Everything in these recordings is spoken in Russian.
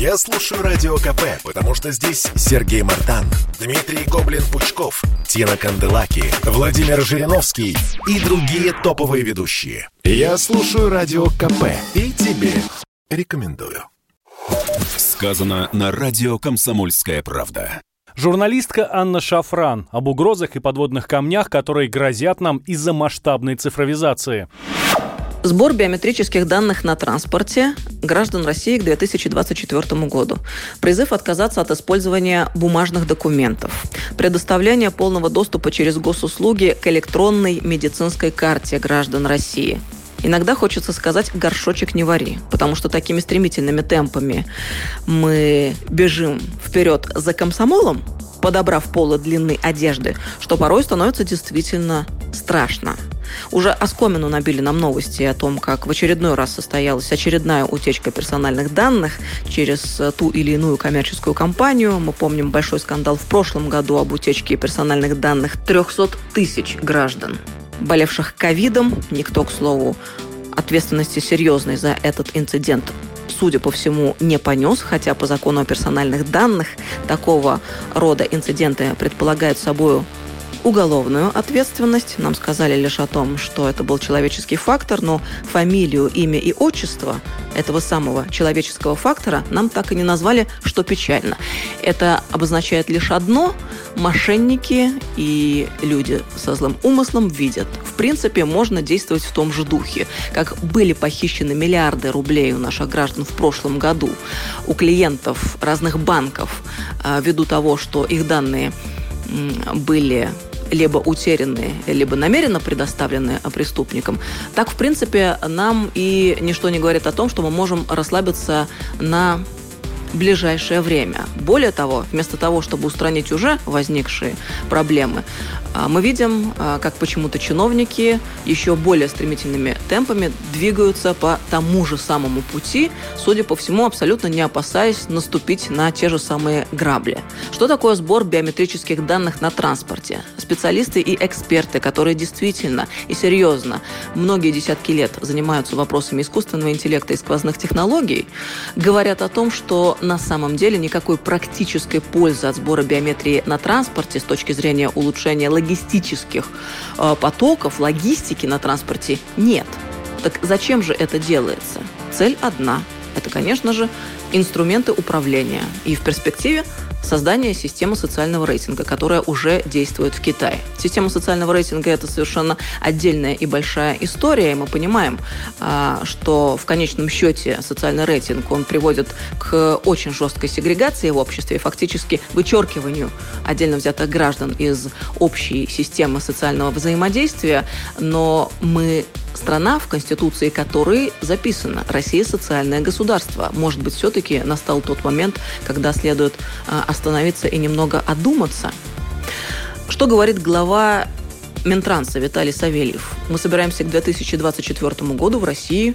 Я слушаю Радио КП, потому что здесь Сергей Мартан, Дмитрий Гоблин-Пучков, Тина Канделаки, Владимир Жириновский и другие топовые ведущие. Я слушаю Радио КП и тебе рекомендую. Сказано на радио «Комсомольская правда». Журналистка Анна Шафран об угрозах и подводных камнях, которые грозят нам из-за масштабной цифровизации. Сбор биометрических данных на транспорте граждан России к 2024 году. Призыв отказаться от использования бумажных документов. Предоставление полного доступа через госуслуги к электронной медицинской карте граждан России. Иногда хочется сказать «горшочек не вари», потому что такими стремительными темпами мы бежим вперед за комсомолом, подобрав полы длины одежды, что порой становится действительно страшно. Уже оскомину набили нам новости о том, как в очередной раз состоялась очередная утечка персональных данных через ту или иную коммерческую компанию. Мы помним большой скандал в прошлом году об утечке персональных данных 300 тысяч граждан, болевших ковидом. Никто, к слову, ответственности серьезной за этот инцидент судя по всему, не понес, хотя по закону о персональных данных такого рода инциденты предполагают собой уголовную ответственность. Нам сказали лишь о том, что это был человеческий фактор, но фамилию, имя и отчество этого самого человеческого фактора нам так и не назвали, что печально. Это обозначает лишь одно – мошенники и люди со злым умыслом видят. В принципе, можно действовать в том же духе. Как были похищены миллиарды рублей у наших граждан в прошлом году, у клиентов разных банков, а, ввиду того, что их данные были либо утерянные, либо намеренно предоставленные преступникам, так, в принципе, нам и ничто не говорит о том, что мы можем расслабиться на ближайшее время. Более того, вместо того, чтобы устранить уже возникшие проблемы, а, мы видим, а, как почему-то чиновники еще более стремительными темпами двигаются по тому же самому пути, судя по всему, абсолютно не опасаясь наступить на те же самые грабли. Что такое сбор биометрических данных на транспорте? Специалисты и эксперты, которые действительно и серьезно многие десятки лет занимаются вопросами искусственного интеллекта и сквозных технологий, говорят о том, что на самом деле никакой практической пользы от сбора биометрии на транспорте с точки зрения улучшения логистических э, потоков, логистики на транспорте нет. Так зачем же это делается? Цель одна. Это, конечно же, инструменты управления. И в перспективе создание системы социального рейтинга, которая уже действует в Китае. Система социального рейтинга – это совершенно отдельная и большая история, и мы понимаем, а, что в конечном счете социальный рейтинг, он приводит к очень жесткой сегрегации в обществе и фактически вычеркиванию отдельно взятых граждан из общей системы социального взаимодействия, но мы страна, в Конституции которой записано «Россия – социальное государство». Может быть, все-таки настал тот момент, когда следует а, остановиться и немного одуматься. Что говорит глава Минтранса Виталий Савельев? Мы собираемся к 2024 году в России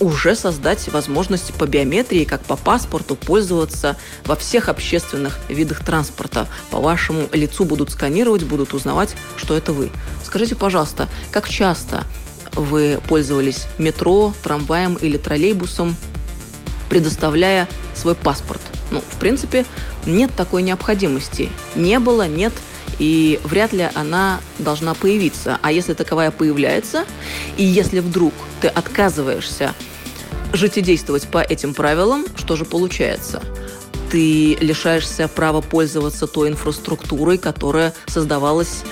уже создать возможность по биометрии, как по паспорту, пользоваться во всех общественных видах транспорта. По вашему лицу будут сканировать, будут узнавать, что это вы. Скажите, пожалуйста, как часто вы пользовались метро, трамваем или троллейбусом, предоставляя свой паспорт. Ну, в принципе, нет такой необходимости. Не было, нет, и вряд ли она должна появиться. А если таковая появляется, и если вдруг ты отказываешься жить и действовать по этим правилам, что же получается? Ты лишаешься права пользоваться той инфраструктурой, которая создавалась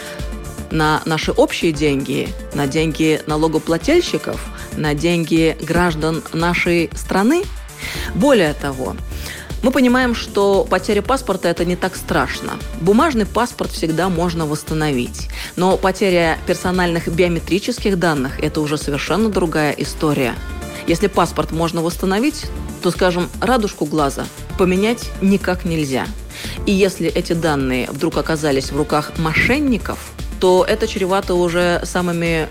на наши общие деньги, на деньги налогоплательщиков, на деньги граждан нашей страны. Более того, мы понимаем, что потеря паспорта – это не так страшно. Бумажный паспорт всегда можно восстановить. Но потеря персональных биометрических данных – это уже совершенно другая история. Если паспорт можно восстановить, то, скажем, радужку глаза поменять никак нельзя. И если эти данные вдруг оказались в руках мошенников – то это чревато уже самыми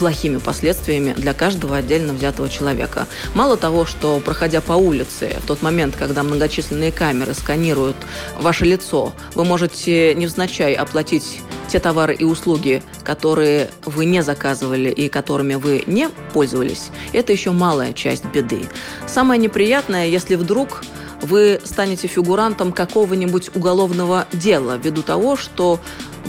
плохими последствиями для каждого отдельно взятого человека. Мало того, что проходя по улице, в тот момент, когда многочисленные камеры сканируют ваше лицо, вы можете невзначай оплатить те товары и услуги, которые вы не заказывали и которыми вы не пользовались, это еще малая часть беды. Самое неприятное, если вдруг вы станете фигурантом какого-нибудь уголовного дела ввиду того, что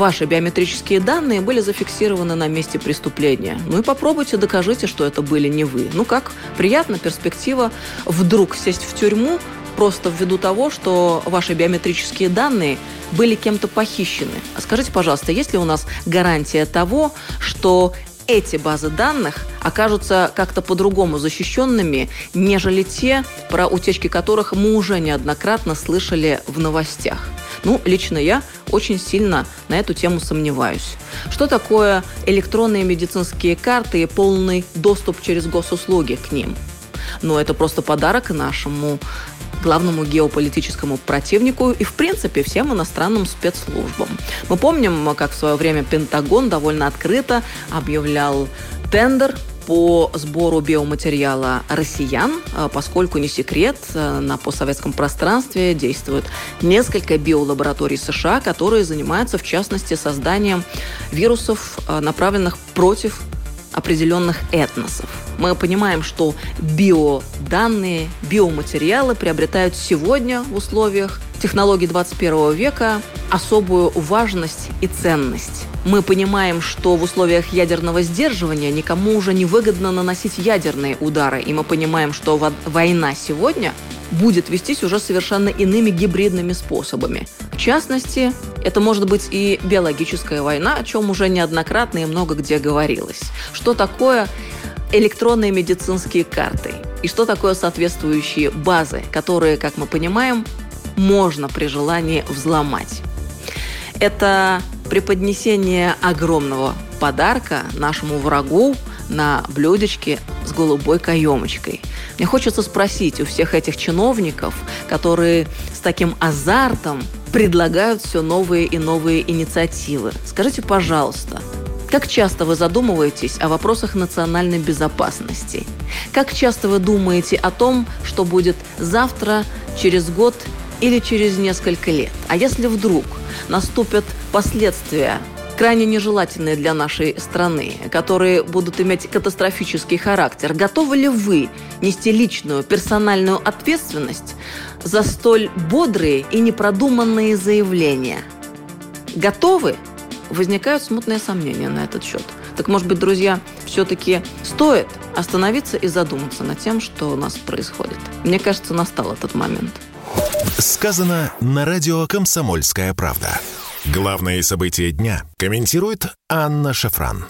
ваши биометрические данные были зафиксированы на месте преступления. Ну и попробуйте докажите, что это были не вы. Ну как, приятна перспектива вдруг сесть в тюрьму просто ввиду того, что ваши биометрические данные были кем-то похищены. А скажите, пожалуйста, есть ли у нас гарантия того, что эти базы данных окажутся как-то по-другому защищенными, нежели те, про утечки которых мы уже неоднократно слышали в новостях. Ну, лично я очень сильно на эту тему сомневаюсь. Что такое электронные медицинские карты и полный доступ через госуслуги к ним? Ну, это просто подарок нашему главному геополитическому противнику и, в принципе, всем иностранным спецслужбам. Мы помним, как в свое время Пентагон довольно открыто объявлял тендер по сбору биоматериала россиян, а, поскольку не секрет, а, на постсоветском пространстве действуют несколько биолабораторий США, которые занимаются, в частности, созданием вирусов, а, направленных против определенных этносов. Мы понимаем, что биоданные, биоматериалы приобретают сегодня в условиях технологий 21 века особую важность и ценность. Мы понимаем, что в условиях ядерного сдерживания никому уже не выгодно наносить ядерные удары, и мы понимаем, что война сегодня будет вестись уже совершенно иными гибридными способами. В частности, это может быть и биологическая война, о чем уже неоднократно и много где говорилось. Что такое электронные медицинские карты? И что такое соответствующие базы, которые, как мы понимаем, можно при желании взломать? Это преподнесение огромного подарка нашему врагу на блюдечке с голубой каемочкой. Мне хочется спросить у всех этих чиновников, которые с таким азартом предлагают все новые и новые инициативы. Скажите, пожалуйста, как часто вы задумываетесь о вопросах национальной безопасности? Как часто вы думаете о том, что будет завтра, через год или через несколько лет? А если вдруг наступят последствия крайне нежелательные для нашей страны, которые будут иметь катастрофический характер. Готовы ли вы нести личную, персональную ответственность за столь бодрые и непродуманные заявления? Готовы? Возникают смутные сомнения на этот счет. Так, может быть, друзья, все-таки стоит остановиться и задуматься над тем, что у нас происходит. Мне кажется, настал этот момент. Сказано на радио «Комсомольская правда». Главные события дня комментирует Анна Шафран.